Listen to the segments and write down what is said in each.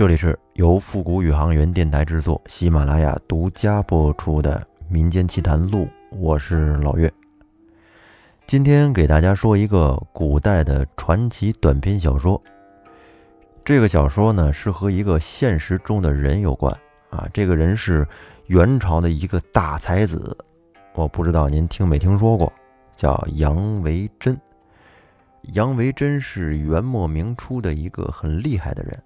这里是由复古宇航员电台制作、喜马拉雅独家播出的《民间奇谈录》，我是老岳。今天给大家说一个古代的传奇短篇小说。这个小说呢是和一个现实中的人有关啊，这个人是元朝的一个大才子，我不知道您听没听说过，叫杨维桢。杨维桢是元末明初的一个很厉害的人。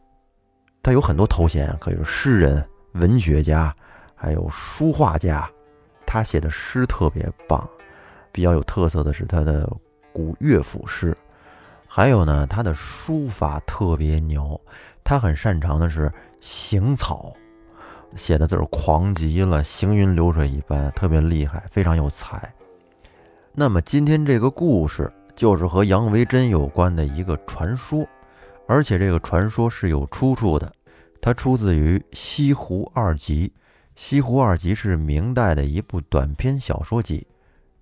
他有很多头衔，可以说诗人、文学家，还有书画家。他写的诗特别棒，比较有特色的是他的古乐府诗，还有呢，他的书法特别牛。他很擅长的是行草，写的字儿狂极了，行云流水一般，特别厉害，非常有才。那么今天这个故事就是和杨维桢有关的一个传说。而且这个传说是有出处的，它出自于《西湖二集》。《西湖二集》是明代的一部短篇小说集，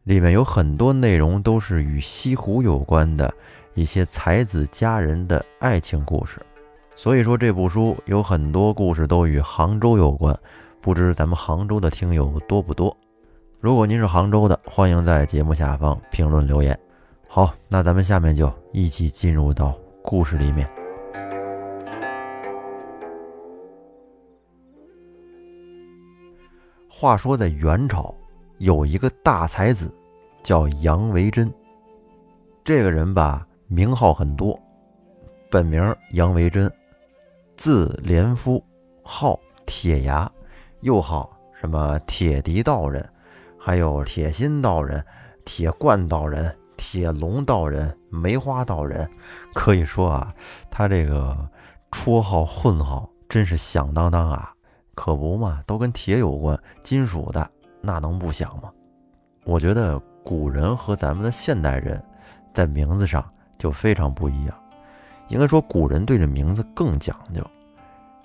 里面有很多内容都是与西湖有关的一些才子佳人的爱情故事。所以说这部书有很多故事都与杭州有关，不知咱们杭州的听友多不多？如果您是杭州的，欢迎在节目下方评论留言。好，那咱们下面就一起进入到。故事里面，话说在元朝有一个大才子，叫杨维桢。这个人吧，名号很多，本名杨维桢，字连夫，号铁牙，又号什么铁笛道人，还有铁心道人、铁罐道人。铁龙道人、梅花道人，可以说啊，他这个绰号混号真是响当当啊！可不嘛，都跟铁有关，金属的，那能不响吗？我觉得古人和咱们的现代人在名字上就非常不一样。应该说，古人对这名字更讲究，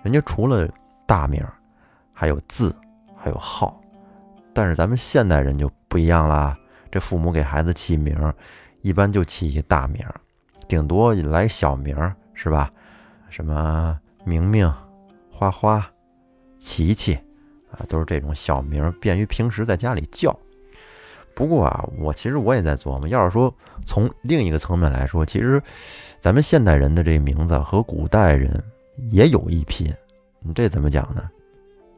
人家除了大名，还有字，还有号。但是咱们现代人就不一样啦。这父母给孩子起名，一般就起一大名，顶多来小名，是吧？什么明明、花花、琪琪，啊，都是这种小名，便于平时在家里叫。不过啊，我其实我也在琢磨，要是说从另一个层面来说，其实咱们现代人的这名字和古代人也有一拼。你这怎么讲呢？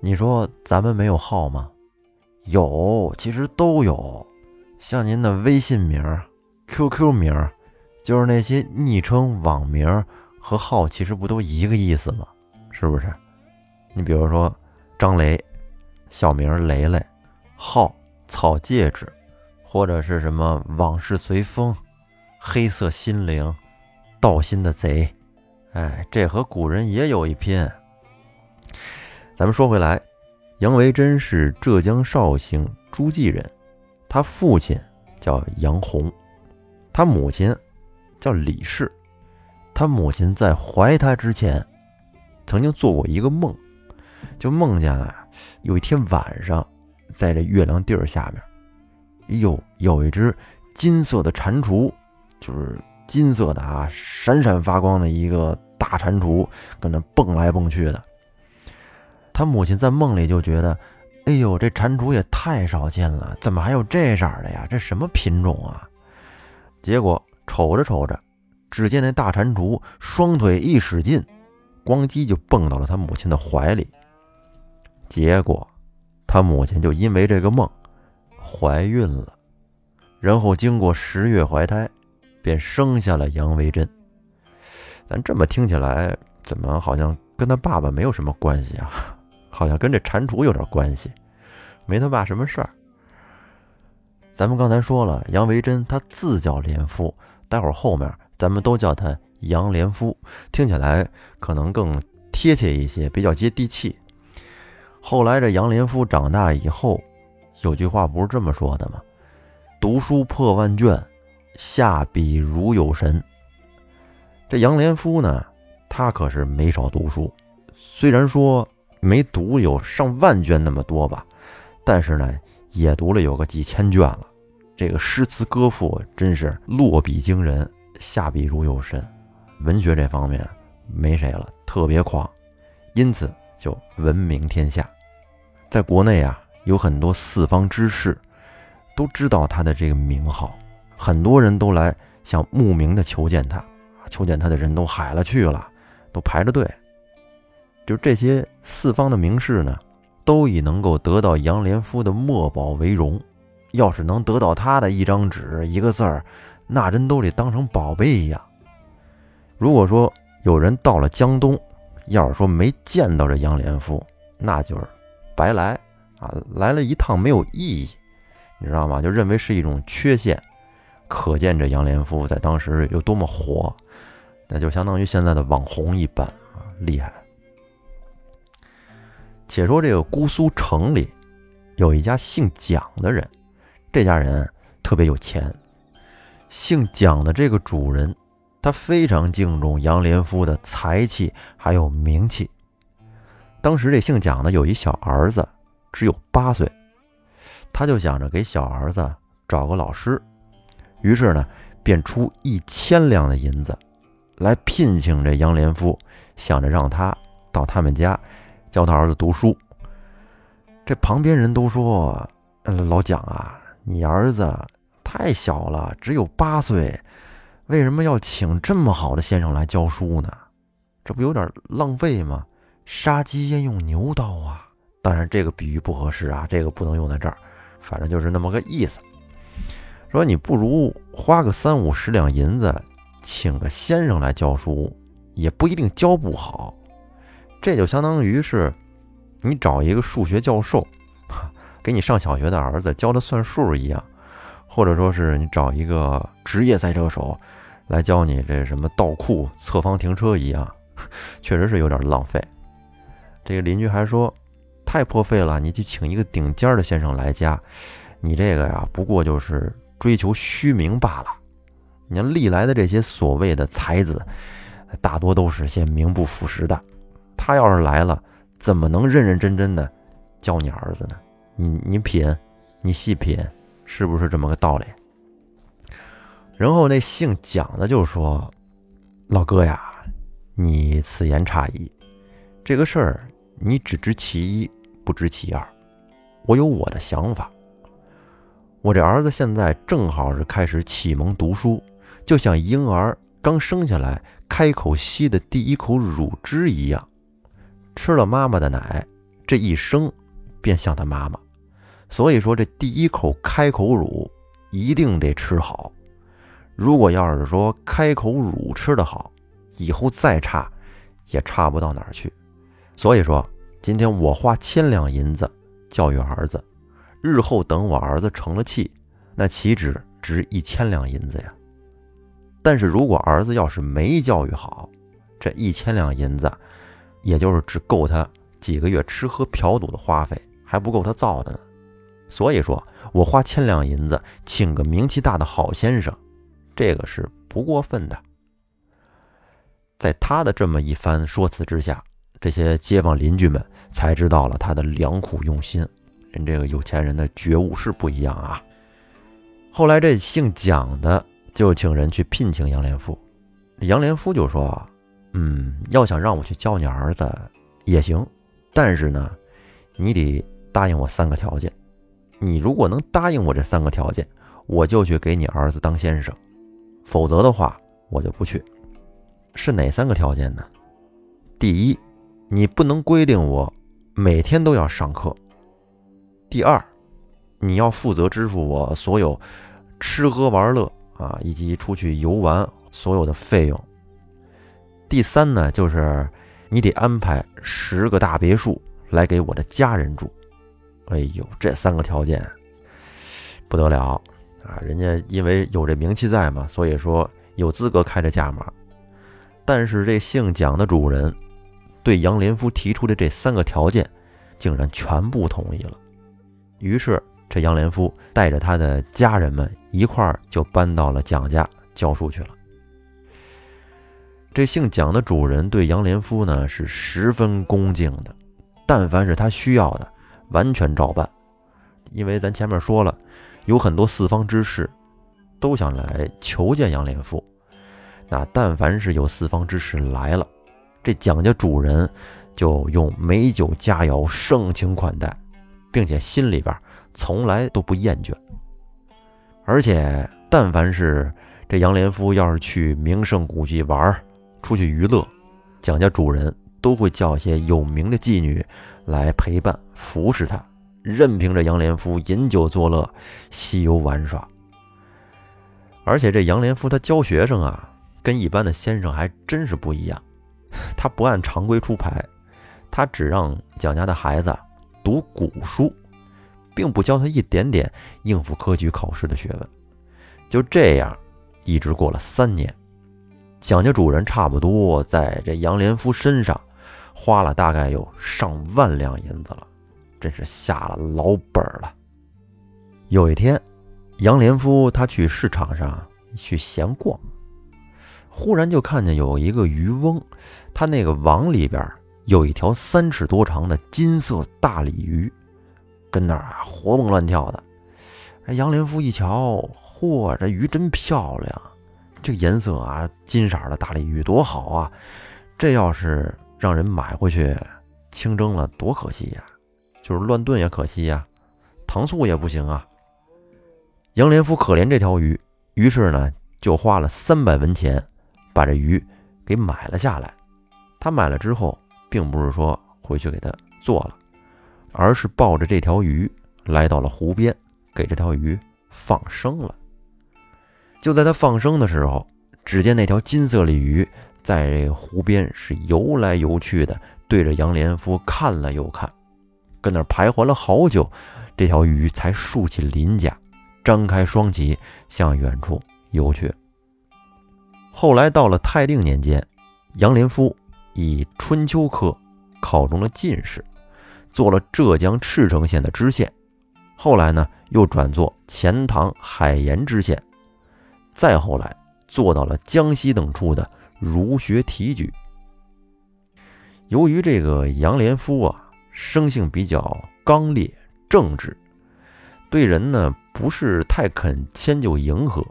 你说咱们没有号吗？有，其实都有。像您的微信名、QQ 名，就是那些昵称、网名和号，其实不都一个意思吗？是不是？你比如说张雷，小名雷雷，号草戒指，或者是什么往事随风、黑色心灵、盗心的贼，哎，这和古人也有一拼。咱们说回来，杨维桢是浙江绍兴诸暨人。他父亲叫杨红，他母亲叫李氏。他母亲在怀他之前，曾经做过一个梦，就梦见了有一天晚上，在这月亮地儿下面，哎呦，有一只金色的蟾蜍，就是金色的啊，闪闪发光的一个大蟾蜍，跟那蹦来蹦去的。他母亲在梦里就觉得。哎呦，这蟾蜍也太少见了，怎么还有这色的呀？这什么品种啊？结果瞅着瞅着，只见那大蟾蜍双腿一使劲，咣叽就蹦到了他母亲的怀里。结果他母亲就因为这个梦怀孕了，然后经过十月怀胎，便生下了杨维桢。咱这么听起来，怎么好像跟他爸爸没有什么关系啊？好像跟这蟾蜍有点关系。没他爸什么事儿。咱们刚才说了，杨维桢他字叫连夫，待会儿后面咱们都叫他杨连夫，听起来可能更贴切一些，比较接地气。后来这杨连夫长大以后，有句话不是这么说的吗？读书破万卷，下笔如有神。这杨连夫呢，他可是没少读书，虽然说没读有上万卷那么多吧。但是呢，也读了有个几千卷了，这个诗词歌赋真是落笔惊人，下笔如有神，文学这方面没谁了，特别狂。因此就闻名天下。在国内啊，有很多四方之士都知道他的这个名号，很多人都来向慕名的求见他，求见他的人都海了去了，都排着队。就这些四方的名士呢，都以能够得到杨连夫的墨宝为荣。要是能得到他的一张纸、一个字儿，那人都得当成宝贝一样。如果说有人到了江东，要是说没见到这杨连夫，那就是白来啊，来了一趟没有意义，你知道吗？就认为是一种缺陷。可见这杨连夫在当时有多么火，那就相当于现在的网红一般啊，厉害。且说这个姑苏城里有一家姓蒋的人，这家人特别有钱。姓蒋的这个主人，他非常敬重杨连夫的才气还有名气。当时这姓蒋的有一小儿子，只有八岁，他就想着给小儿子找个老师，于是呢，便出一千两的银子来聘请这杨连夫，想着让他到他们家。教他儿子读书，这旁边人都说：“老蒋啊，你儿子太小了，只有八岁，为什么要请这么好的先生来教书呢？这不有点浪费吗？杀鸡焉用牛刀啊！当然，这个比喻不合适啊，这个不能用在这儿。反正就是那么个意思，说你不如花个三五十两银子，请个先生来教书，也不一定教不好。”这就相当于是，你找一个数学教授，给你上小学的儿子教他算数一样，或者说是你找一个职业赛车手来教你这什么倒库、侧方停车一样，确实是有点浪费。这个邻居还说，太破费了，你去请一个顶尖的先生来家，你这个呀，不过就是追求虚名罢了。你看历来的这些所谓的才子，大多都是些名不副实的。他要是来了，怎么能认认真真的教你儿子呢？你你品，你细品，是不是这么个道理？然后那姓蒋的就说：“老哥呀，你此言差矣。这个事儿你只知其一，不知其二。我有我的想法。我这儿子现在正好是开始启蒙读书，就像婴儿刚生下来开口吸的第一口乳汁一样。”吃了妈妈的奶，这一生便像他妈妈。所以说，这第一口开口乳一定得吃好。如果要是说开口乳吃得好，以后再差也差不到哪儿去。所以说，今天我花千两银子教育儿子，日后等我儿子成了器，那岂止值一千两银子呀？但是如果儿子要是没教育好，这一千两银子。也就是只够他几个月吃喝嫖赌的花费，还不够他造的呢。所以说我花千两银子请个名气大的好先生，这个是不过分的。在他的这么一番说辞之下，这些街坊邻居们才知道了他的良苦用心。人这个有钱人的觉悟是不一样啊。后来这姓蒋的就请人去聘请杨连夫，杨连夫就说。嗯，要想让我去教你儿子也行，但是呢，你得答应我三个条件。你如果能答应我这三个条件，我就去给你儿子当先生；否则的话，我就不去。是哪三个条件呢？第一，你不能规定我每天都要上课；第二，你要负责支付我所有吃喝玩乐啊，以及出去游玩所有的费用。第三呢，就是你得安排十个大别墅来给我的家人住。哎呦，这三个条件不得了啊！人家因为有这名气在嘛，所以说有资格开这价码。但是这姓蒋的主人对杨连夫提出的这三个条件，竟然全部同意了。于是这杨连夫带着他的家人们一块儿就搬到了蒋家教书去了。这姓蒋的主人对杨连夫呢是十分恭敬的，但凡是他需要的，完全照办。因为咱前面说了，有很多四方之士都想来求见杨连夫，那但凡是有四方之士来了，这蒋家主人就用美酒佳肴盛情款待，并且心里边从来都不厌倦。而且，但凡是这杨连夫要是去名胜古迹玩儿，出去娱乐，蒋家主人都会叫一些有名的妓女来陪伴服侍他，任凭着杨连夫饮酒作乐、西游玩耍。而且这杨连夫他教学生啊，跟一般的先生还真是不一样，他不按常规出牌，他只让蒋家的孩子读古书。并不教他一点点应付科举考试的学问，就这样，一直过了三年，蒋家主人差不多在这杨连夫身上花了大概有上万两银子了，真是下了老本了。有一天，杨连夫他去市场上去闲逛，忽然就看见有一个渔翁，他那个网里边有一条三尺多长的金色大鲤鱼。跟那儿啊活蹦乱跳的，哎，杨连夫一瞧，嚯，这鱼真漂亮，这颜色啊，金色的大鲤鱼多好啊！这要是让人买回去清蒸了，多可惜呀！就是乱炖也可惜呀，糖醋也不行啊。杨连福可怜这条鱼，于是呢，就花了三百文钱把这鱼给买了下来。他买了之后，并不是说回去给他做了。而是抱着这条鱼来到了湖边，给这条鱼放生了。就在他放生的时候，只见那条金色鲤鱼在这个湖边是游来游去的，对着杨连夫看了又看，跟那徘徊了好久，这条鱼才竖起鳞甲，张开双鳍向远处游去。后来到了泰定年间，杨连夫以春秋科考中了进士。做了浙江赤城县的知县，后来呢又转做钱塘海盐知县，再后来做到了江西等处的儒学提举。由于这个杨连夫啊，生性比较刚烈正直，对人呢不是太肯迁就迎合，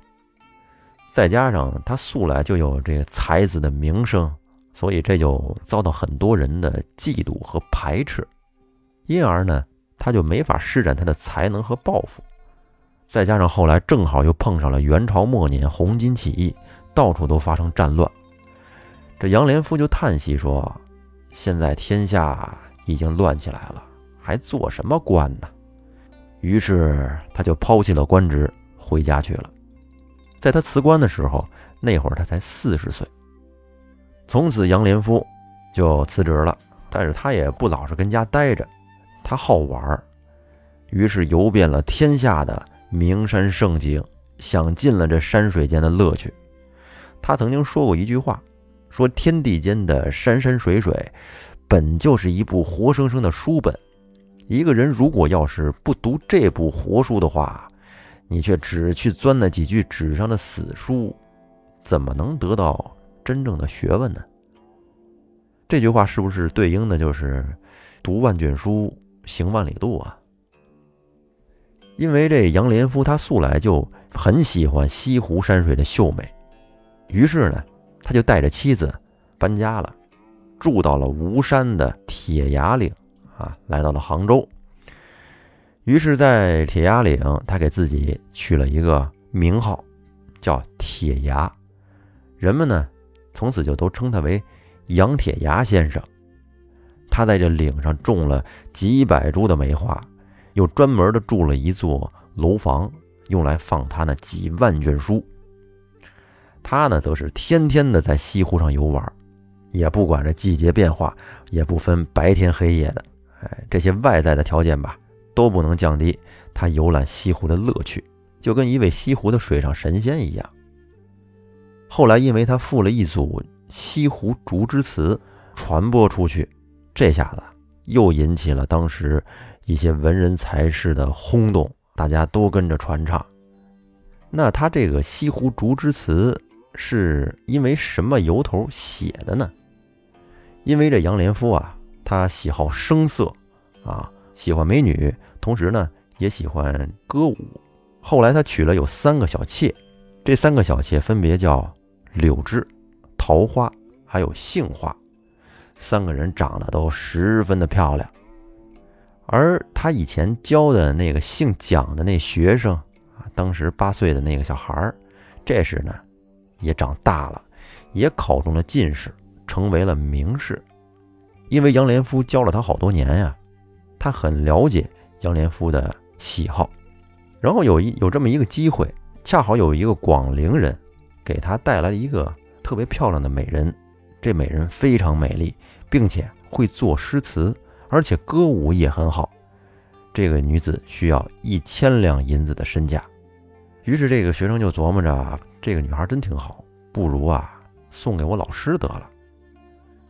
再加上他素来就有这个才子的名声，所以这就遭到很多人的嫉妒和排斥。因而呢，他就没法施展他的才能和抱负。再加上后来正好又碰上了元朝末年红巾起义，到处都发生战乱。这杨连夫就叹息说：“现在天下已经乱起来了，还做什么官呢？”于是他就抛弃了官职，回家去了。在他辞官的时候，那会儿他才四十岁。从此，杨连夫就辞职了，但是他也不老是跟家待着。他好玩儿，于是游遍了天下的名山胜景，享尽了这山水间的乐趣。他曾经说过一句话，说天地间的山山水水，本就是一部活生生的书本。一个人如果要是不读这部活书的话，你却只去钻那几句纸上的死书，怎么能得到真正的学问呢？这句话是不是对应的就是读万卷书？行万里路啊！因为这杨连夫他素来就很喜欢西湖山水的秀美，于是呢，他就带着妻子搬家了，住到了吴山的铁崖岭啊，来到了杭州。于是，在铁崖岭，他给自己取了一个名号，叫铁崖。人们呢，从此就都称他为杨铁崖先生。他在这岭上种了几百株的梅花，又专门的住了一座楼房，用来放他那几万卷书。他呢，则是天天的在西湖上游玩，也不管这季节变化，也不分白天黑夜的。哎，这些外在的条件吧，都不能降低他游览西湖的乐趣，就跟一位西湖的水上神仙一样。后来，因为他赋了一组西湖竹枝词，传播出去。这下子又引起了当时一些文人才士的轰动，大家都跟着传唱。那他这个《西湖竹枝词》是因为什么由头写的呢？因为这杨连夫啊，他喜好声色，啊，喜欢美女，同时呢也喜欢歌舞。后来他娶了有三个小妾，这三个小妾分别叫柳枝、桃花，还有杏花。三个人长得都十分的漂亮。而他以前教的那个姓蒋的那学生啊，当时八岁的那个小孩儿，这时呢也长大了，也考中了进士，成为了名士。因为杨连夫教了他好多年呀，他很了解杨连夫的喜好。然后有一有这么一个机会，恰好有一个广陵人给他带来了一个特别漂亮的美人，这美人非常美丽，并且会作诗词。而且歌舞也很好，这个女子需要一千两银子的身价，于是这个学生就琢磨着啊，这个女孩真挺好，不如啊送给我老师得了。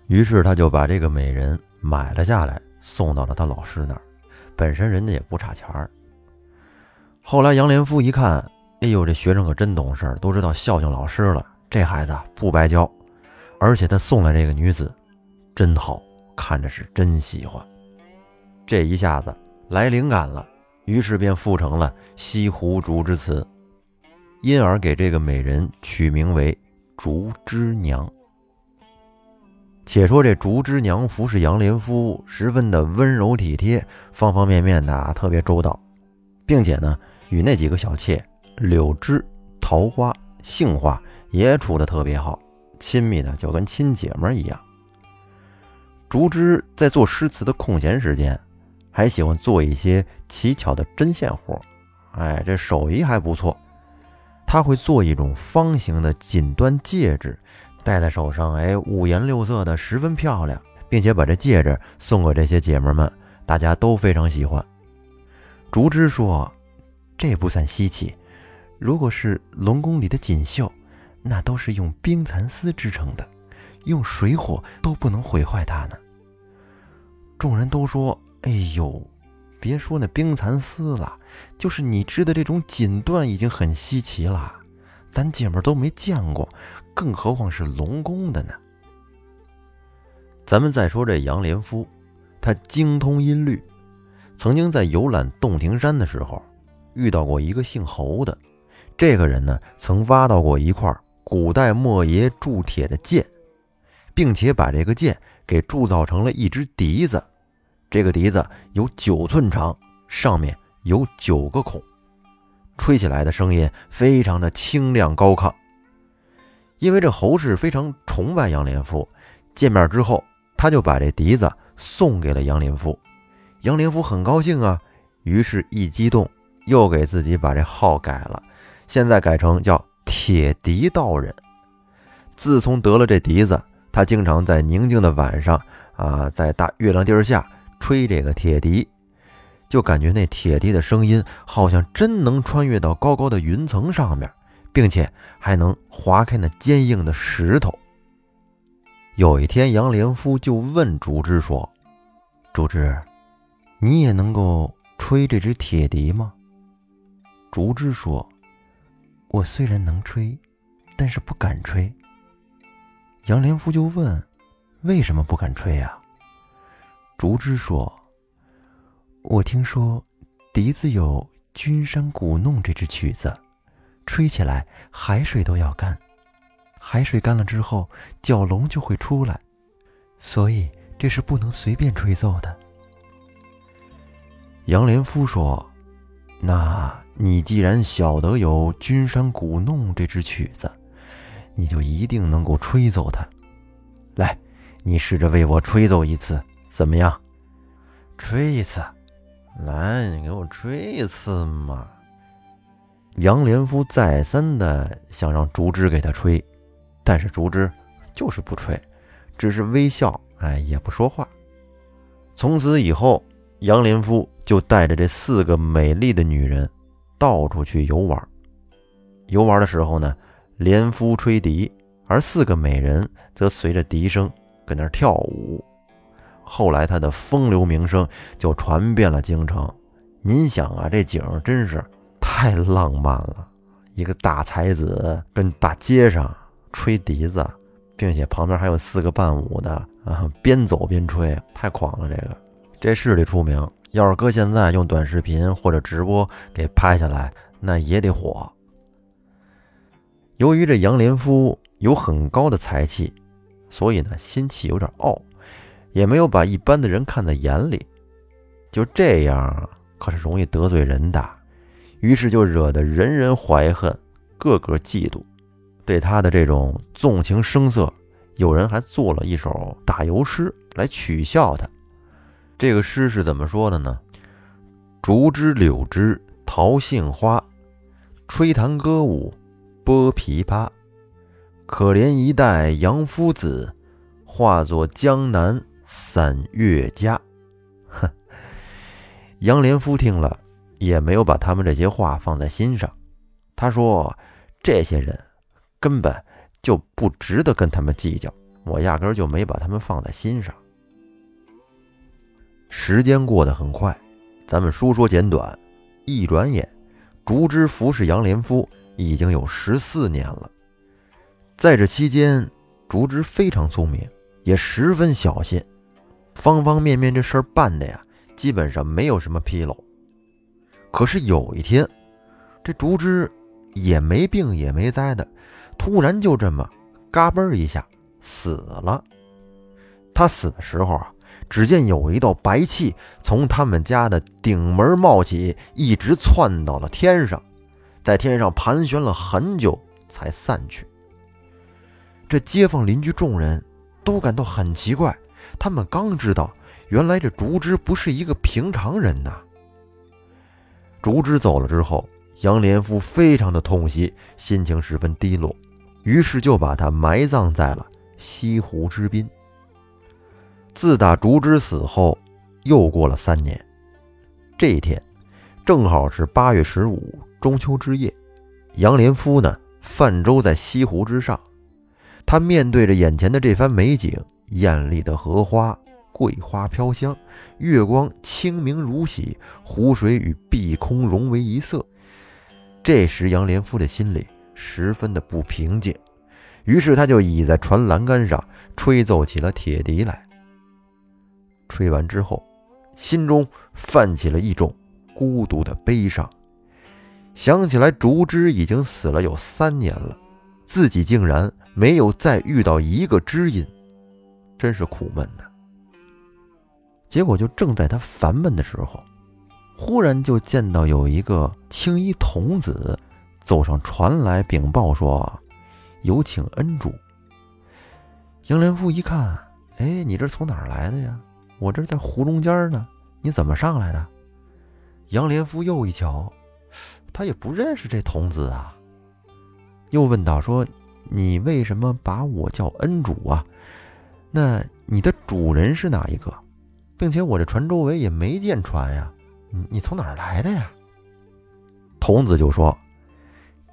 于是他就把这个美人买了下来，送到了他老师那儿。本身人家也不差钱儿。后来杨连夫一看，哎呦，这学生可真懂事，都知道孝敬老师了。这孩子不白教，而且他送来这个女子真好。看着是真喜欢，这一下子来灵感了，于是便赋成了《西湖竹枝词》，因而给这个美人取名为竹枝娘。且说这竹枝娘服侍杨连夫十分的温柔体贴，方方面面的特别周到，并且呢，与那几个小妾柳枝、桃花、杏花也处得特别好，亲密的就跟亲姐们一样。竹枝在做诗词的空闲时间，还喜欢做一些奇巧的针线活，哎，这手艺还不错。他会做一种方形的锦缎戒指，戴在手上，哎，五颜六色的，十分漂亮，并且把这戒指送给这些姐妹们，大家都非常喜欢。竹枝说：“这不算稀奇，如果是龙宫里的锦绣，那都是用冰蚕丝织成的。”用水火都不能毁坏它呢。众人都说：“哎呦，别说那冰蚕丝了，就是你织的这种锦缎已经很稀奇了，咱姐们都没见过，更何况是龙宫的呢？”咱们再说这杨连夫，他精通音律，曾经在游览洞庭山的时候，遇到过一个姓侯的，这个人呢，曾挖到过一块古代莫邪铸铁的剑。并且把这个剑给铸造成了一只笛子，这个笛子有九寸长，上面有九个孔，吹起来的声音非常的清亮高亢。因为这侯氏非常崇拜杨连夫，见面之后，他就把这笛子送给了杨连夫。杨连夫很高兴啊，于是一激动，又给自己把这号改了，现在改成叫铁笛道人。自从得了这笛子。他经常在宁静的晚上啊，在大月亮地儿下吹这个铁笛，就感觉那铁笛的声音好像真能穿越到高高的云层上面，并且还能划开那坚硬的石头。有一天，杨连夫就问竹枝说：“竹枝，你也能够吹这只铁笛吗？”竹枝说：“我虽然能吹，但是不敢吹。”杨连夫就问：“为什么不敢吹呀？”竹枝说：“我听说笛子有《君山古弄》这支曲子，吹起来海水都要干，海水干了之后，蛟龙就会出来，所以这是不能随便吹奏的。”杨连夫说：“那你既然晓得有《君山古弄》这支曲子。”你就一定能够吹奏它。来，你试着为我吹奏一次，怎么样？吹一次，来，你给我吹一次嘛！杨连夫再三的想让竹枝给他吹，但是竹枝就是不吹，只是微笑，哎，也不说话。从此以后，杨连夫就带着这四个美丽的女人到处去游玩。游玩的时候呢？连夫吹笛，而四个美人则随着笛声跟那儿跳舞。后来他的风流名声就传遍了京城。您想啊，这景真是太浪漫了！一个大才子跟大街上吹笛子，并且旁边还有四个伴舞的啊，边走边吹，太狂了！这个这市里出名，要是搁现在用短视频或者直播给拍下来，那也得火。由于这杨连夫有很高的才气，所以呢心气有点傲，也没有把一般的人看在眼里。就这样，可是容易得罪人的，于是就惹得人人怀恨，个个嫉妒，对他的这种纵情声色，有人还做了一首打油诗来取笑他。这个诗是怎么说的呢？竹枝柳枝桃杏花，吹弹歌舞拨琵琶，可怜一代杨夫子，化作江南散乐家。哼，杨连夫听了也没有把他们这些话放在心上。他说：“这些人根本就不值得跟他们计较，我压根就没把他们放在心上。”时间过得很快，咱们书说简短，一转眼，竹枝服侍杨连夫已经有十四年了。在这期间，竹枝非常聪明，也十分小心，方方面面这事儿办的呀，基本上没有什么纰漏。可是有一天，这竹枝也没病也没灾的，突然就这么嘎嘣一下死了。他死的时候啊。只见有一道白气从他们家的顶门冒起，一直窜到了天上，在天上盘旋了很久才散去。这街坊邻居众人都感到很奇怪，他们刚知道，原来这竹枝不是一个平常人呐。竹枝走了之后，杨连夫非常的痛惜，心情十分低落，于是就把他埋葬在了西湖之滨。自打竹枝死后，又过了三年。这一天，正好是八月十五，中秋之夜。杨连夫呢，泛舟在西湖之上，他面对着眼前的这番美景：艳丽的荷花，桂花飘香，月光清明如洗，湖水与碧空融为一色。这时，杨连夫的心里十分的不平静，于是他就倚在船栏杆上，吹奏起了铁笛来。吹完之后，心中泛起了一种孤独的悲伤，想起来竹枝已经死了有三年了，自己竟然没有再遇到一个知音，真是苦闷呐。结果就正在他烦闷的时候，忽然就见到有一个青衣童子走上船来禀报说：“有请恩主。”杨连夫一看，哎，你这从哪儿来的呀？我这在湖中间呢，你怎么上来的？杨连夫又一瞧，他也不认识这童子啊，又问道：“说你为什么把我叫恩主啊？那你的主人是哪一个？并且我这船周围也没见船呀，你从哪儿来的呀？”童子就说：“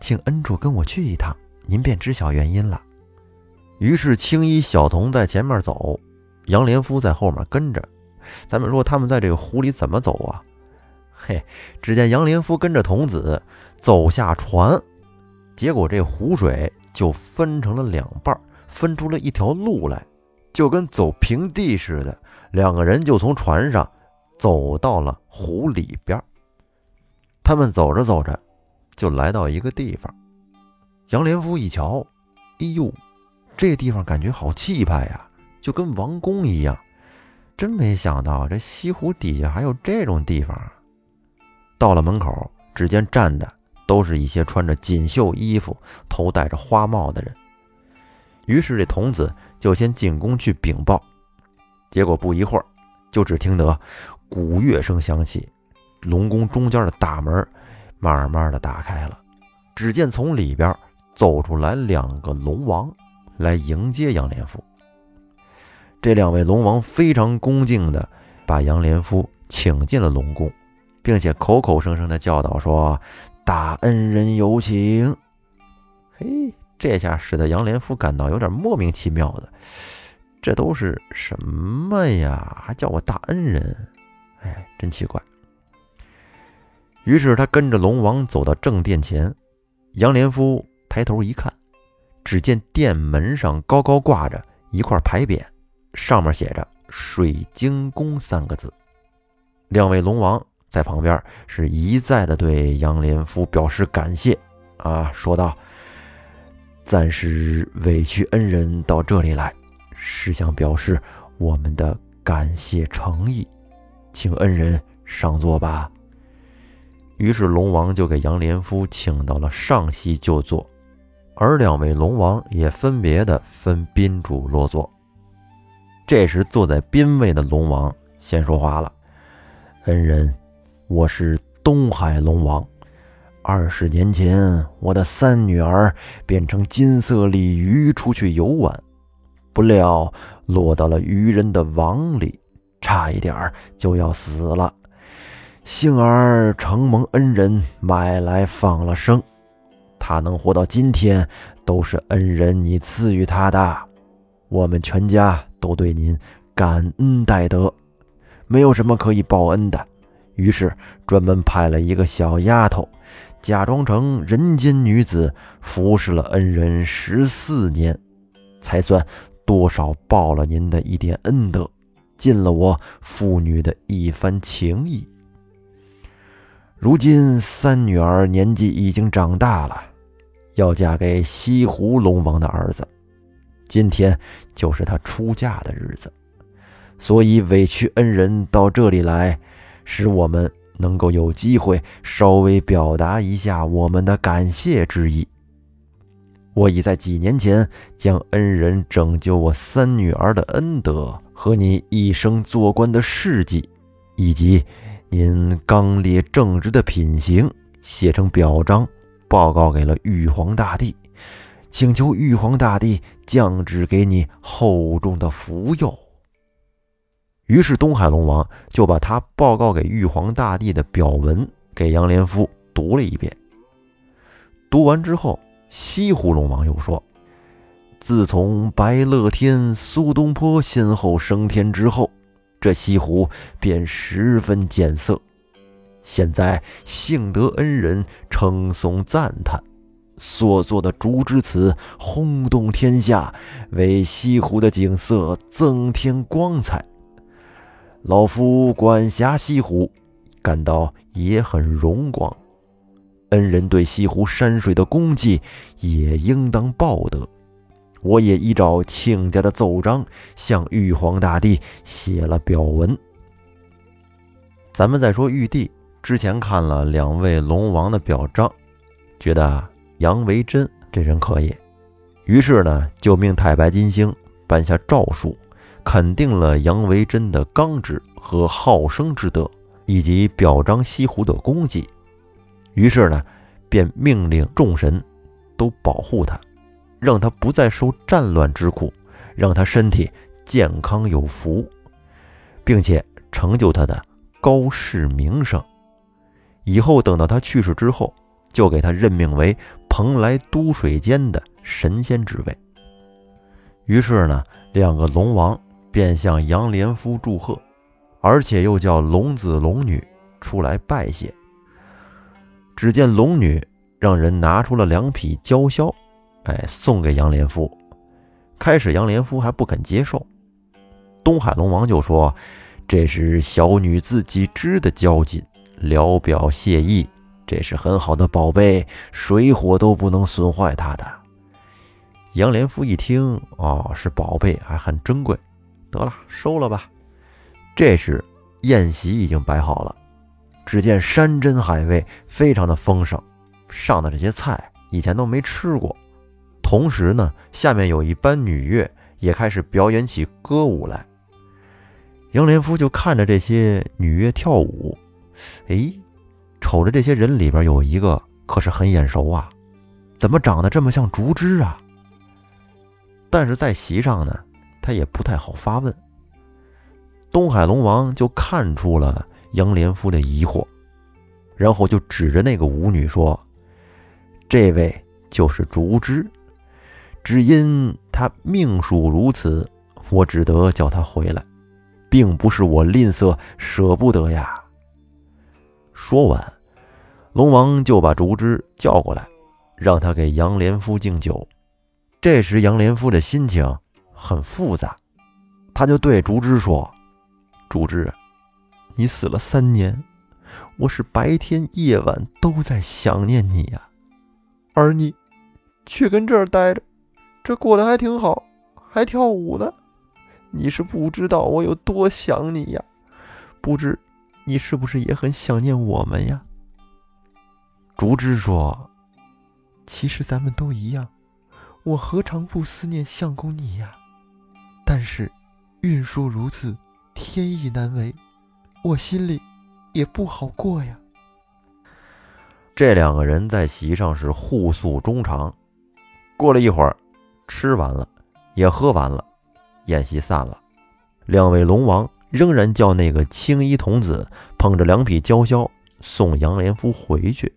请恩主跟我去一趟，您便知晓原因了。”于是青衣小童在前面走。杨连夫在后面跟着，咱们说他们在这个湖里怎么走啊？嘿，只见杨连夫跟着童子走下船，结果这湖水就分成了两半，分出了一条路来，就跟走平地似的。两个人就从船上走到了湖里边。他们走着走着，就来到一个地方。杨连夫一瞧，哎呦，这地方感觉好气派呀！就跟王宫一样，真没想到这西湖底下还有这种地方。到了门口，只见站的都是一些穿着锦绣衣服、头戴着花帽的人。于是这童子就先进宫去禀报。结果不一会儿，就只听得鼓乐声响起，龙宫中间的大门慢慢的打开了。只见从里边走出来两个龙王，来迎接杨连福。这两位龙王非常恭敬的把杨连夫请进了龙宫，并且口口声声的教导说：“大恩人有请。”嘿，这下使得杨连夫感到有点莫名其妙的，这都是什么呀？还叫我大恩人？哎，真奇怪。于是他跟着龙王走到正殿前，杨连夫抬头一看，只见殿门上高高挂着一块牌匾。上面写着“水晶宫”三个字，两位龙王在旁边是一再的对杨连福表示感谢啊，说道：“暂时委屈恩人到这里来，是想表示我们的感谢诚意，请恩人上座吧。于是龙王就给杨连夫请到了上席就坐，而两位龙王也分别的分宾主落座。这时坐在宾位的龙王先说话了：“恩人，我是东海龙王。二十年前，我的三女儿变成金色鲤鱼出去游玩，不料落到了鱼人的网里，差一点就要死了。”幸而承蒙恩人买来放了生，他能活到今天，都是恩人你赐予他的。我们全家都对您感恩戴德，没有什么可以报恩的。于是专门派了一个小丫头，假装成人间女子，服侍了恩人十四年，才算多少报了您的一点恩德，尽了我父女的一番情谊。如今三女儿年纪已经长大了，要嫁给西湖龙王的儿子。今天就是她出嫁的日子，所以委屈恩人到这里来，使我们能够有机会稍微表达一下我们的感谢之意。我已在几年前将恩人拯救我三女儿的恩德和你一生做官的事迹，以及。您刚烈正直的品行写成表彰，报告给了玉皇大帝，请求玉皇大帝降旨给你厚重的福佑。于是东海龙王就把他报告给玉皇大帝的表文给杨连夫读了一遍。读完之后，西湖龙王又说：“自从白乐天、苏东坡先后升天之后。”这西湖便十分见色。现在幸得恩人称颂赞叹，所作的竹枝词轰动天下，为西湖的景色增添光彩。老夫管辖西湖，感到也很荣光。恩人对西湖山水的功绩，也应当报得。我也依照亲家的奏章，向玉皇大帝写了表文。咱们再说玉帝，之前看了两位龙王的表彰，觉得杨维真这人可以，于是呢，就命太白金星颁下诏书，肯定了杨维桢的刚直和好生之德，以及表彰西湖的功绩。于是呢，便命令众神都保护他。让他不再受战乱之苦，让他身体健康有福，并且成就他的高氏名声。以后等到他去世之后，就给他任命为蓬莱都水监的神仙职位。于是呢，两个龙王便向杨连夫祝贺，而且又叫龙子龙女出来拜谢。只见龙女让人拿出了两匹鲛绡。哎，送给杨连夫。开始杨连夫还不肯接受，东海龙王就说：“这是小女自己织的交锦，聊表谢意。这是很好的宝贝，水火都不能损坏它的。”杨连夫一听，哦，是宝贝，还很珍贵，得了，收了吧。这时宴席已经摆好了，只见山珍海味非常的丰盛，上的这些菜以前都没吃过。同时呢，下面有一班女乐也开始表演起歌舞来。杨连夫就看着这些女乐跳舞，哎，瞅着这些人里边有一个可是很眼熟啊，怎么长得这么像竹枝啊？但是在席上呢，他也不太好发问。东海龙王就看出了杨连夫的疑惑，然后就指着那个舞女说：“这位就是竹枝。”只因他命数如此，我只得叫他回来，并不是我吝啬舍不得呀。说完，龙王就把竹枝叫过来，让他给杨连夫敬酒。这时，杨连夫的心情很复杂，他就对竹枝说：“竹枝，你死了三年，我是白天夜晚都在想念你呀，而你却跟这儿待着。”这过得还挺好，还跳舞呢。你是不知道我有多想你呀，不知你是不是也很想念我们呀？”竹枝说：“其实咱们都一样，我何尝不思念相公你呀？但是，运数如此，天意难违，我心里也不好过呀。”这两个人在席上是互诉衷肠。过了一会儿，吃完了，也喝完了，宴席散了。两位龙王仍然叫那个青衣童子捧着两匹娇绡送杨连夫回去，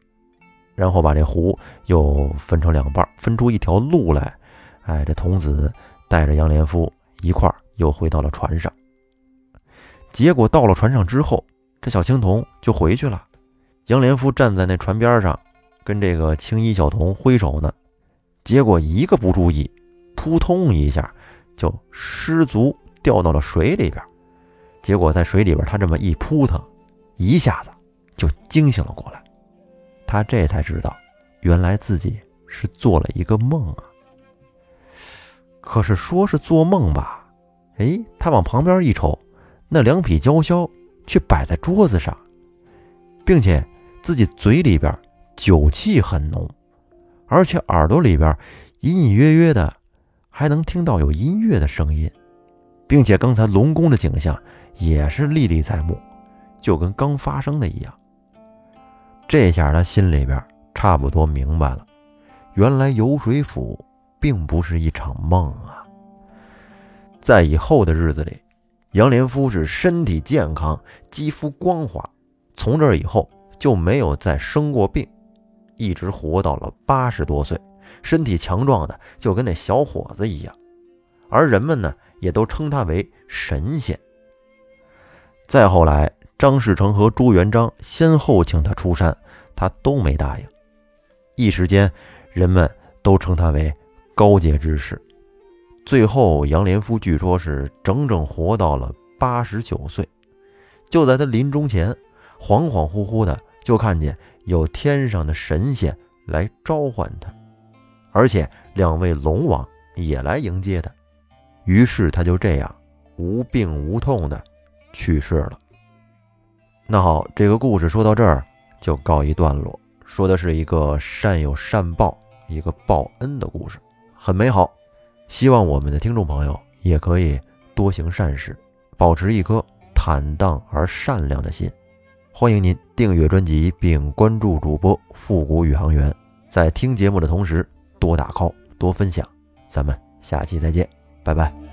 然后把这壶又分成两半，分出一条路来。哎，这童子带着杨连夫一块儿又回到了船上。结果到了船上之后，这小青铜就回去了。杨连夫站在那船边上，跟这个青衣小童挥手呢。结果一个不注意，扑通一下就失足掉到了水里边。结果在水里边，他这么一扑腾，一下子就惊醒了过来。他这才知道，原来自己是做了一个梦啊。可是说是做梦吧，哎，他往旁边一瞅，那两匹鲛绡却摆在桌子上，并且自己嘴里边酒气很浓。而且耳朵里边隐隐约约的还能听到有音乐的声音，并且刚才龙宫的景象也是历历在目，就跟刚发生的一样。这下他心里边差不多明白了，原来游水府并不是一场梦啊。在以后的日子里，杨连夫是身体健康，肌肤光滑，从这以后就没有再生过病。一直活到了八十多岁，身体强壮的就跟那小伙子一样，而人们呢也都称他为神仙。再后来，张士诚和朱元璋先后请他出山，他都没答应。一时间，人们都称他为高阶之士。最后，杨连夫据说是整整活到了八十九岁。就在他临终前，恍恍惚惚的就看见。有天上的神仙来召唤他，而且两位龙王也来迎接他，于是他就这样无病无痛的去世了。那好，这个故事说到这儿就告一段落，说的是一个善有善报、一个报恩的故事，很美好。希望我们的听众朋友也可以多行善事，保持一颗坦荡而善良的心。欢迎您订阅专辑并关注主播复古宇航员，在听节目的同时多打 call 多分享，咱们下期再见，拜拜。